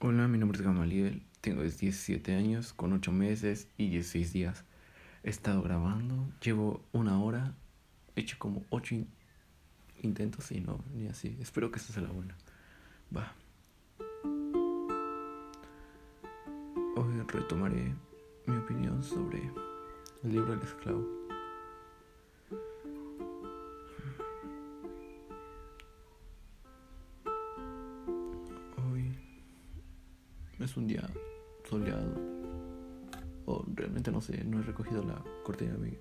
Hola, mi nombre es Gamaliel, tengo 17 años, con 8 meses y 16 días. He estado grabando, llevo una hora, he hecho como 8 intentos y no, ni así. Espero que esta sea la buena. Va. Hoy retomaré mi opinión sobre el libro del esclavo. Es un día soleado. O realmente no sé, no he recogido la cortina de mi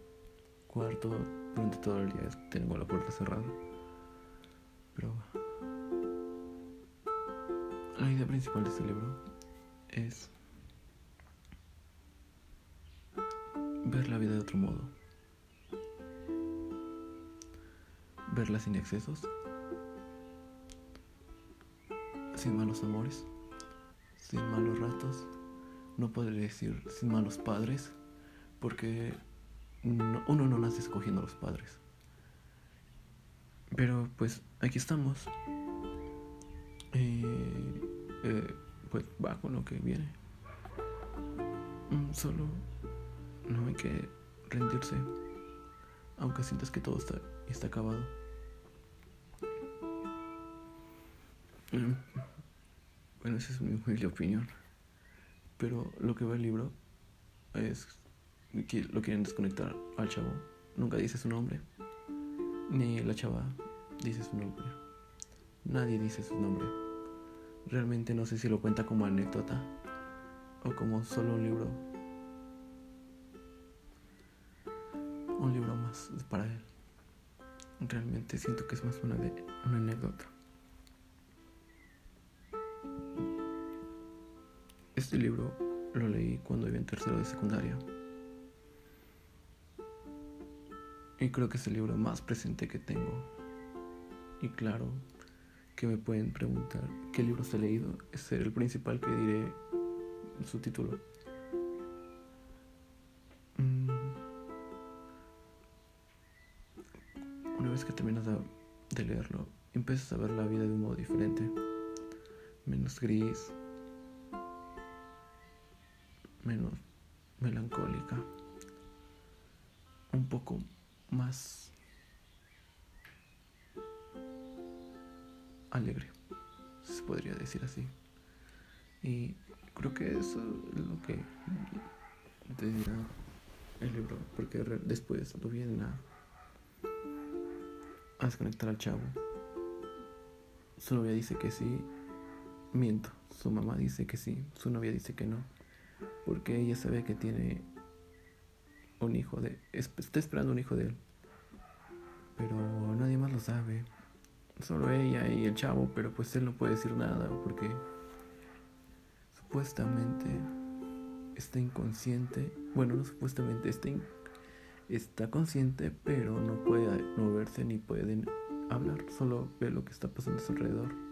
cuarto. Durante todo el día tengo la puerta cerrada. Pero la idea principal de este libro es ver la vida de otro modo. Verla sin excesos, sin malos amores sin malos ratos, no podré decir sin malos padres, porque uno no nace escogiendo a los padres. Pero pues aquí estamos. Eh, eh, pues va con lo que viene. Mm, solo no hay que rendirse, aunque sientas que todo está, está acabado. Mm, esa es mi humilde opinión. Pero lo que va el libro es que lo quieren desconectar al chavo. Nunca dice su nombre. Ni la chava dice su nombre. Nadie dice su nombre. Realmente no sé si lo cuenta como anécdota o como solo un libro. Un libro más para él. Realmente siento que es más una, de, una anécdota. Este libro lo leí cuando iba en tercero de secundaria. Y creo que es el libro más presente que tengo. Y claro, que me pueden preguntar qué libros he leído. Ese el principal que diré su título. Mm. Una vez que terminas de leerlo, empiezas a ver la vida de un modo diferente. Menos gris, menos melancólica, un poco más alegre, se podría decir así. Y creo que eso es lo que te dirá el libro, porque después lo vienen a, a desconectar al chavo. Su novia dice que sí, miento, su mamá dice que sí, su novia dice que no porque ella sabe que tiene un hijo de está esperando un hijo de él. Pero nadie más lo sabe. Solo ella y el chavo pero pues él no puede decir nada porque supuestamente está inconsciente. Bueno no supuestamente está está consciente pero no puede moverse ni puede hablar. Solo ve lo que está pasando a su alrededor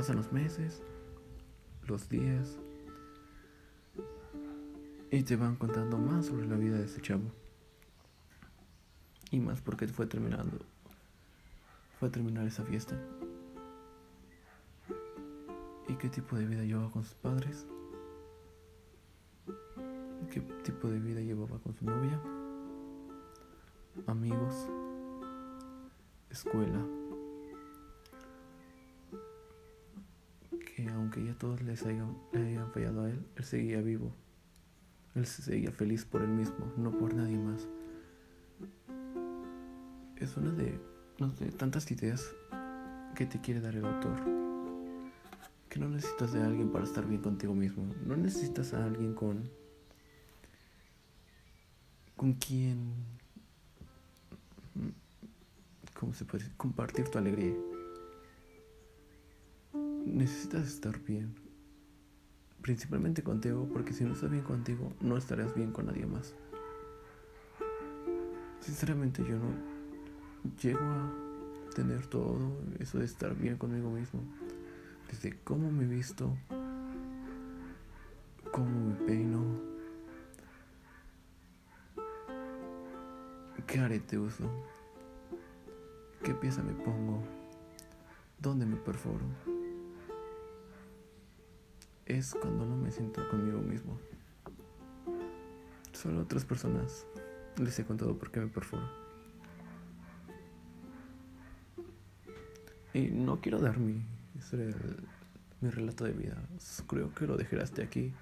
Pasan los meses, los días, y te van contando más sobre la vida de ese chavo. Y más porque fue terminando, fue a terminar esa fiesta. ¿Y qué tipo de vida llevaba con sus padres? ¿Qué tipo de vida llevaba con su novia? Amigos, escuela. Aunque ya todos les hayan, fallado a él, él seguía vivo. Él seguía feliz por él mismo, no por nadie más. Es una de, no tantas ideas que te quiere dar el autor. Que no necesitas de alguien para estar bien contigo mismo. No necesitas a alguien con. con quien. ¿Cómo se puede decir? Compartir tu alegría necesitas estar bien. Principalmente contigo, porque si no estás bien contigo, no estarás bien con nadie más. Sinceramente yo no llego a tener todo eso de estar bien conmigo mismo. Desde cómo me visto, cómo me peino, qué arete uso, qué pieza me pongo, dónde me perforo. Es cuando no me siento conmigo mismo. Solo a otras personas les he contado por qué me perforo. Y no quiero dar mi, mi relato de vida. Creo que lo dejaré hasta aquí.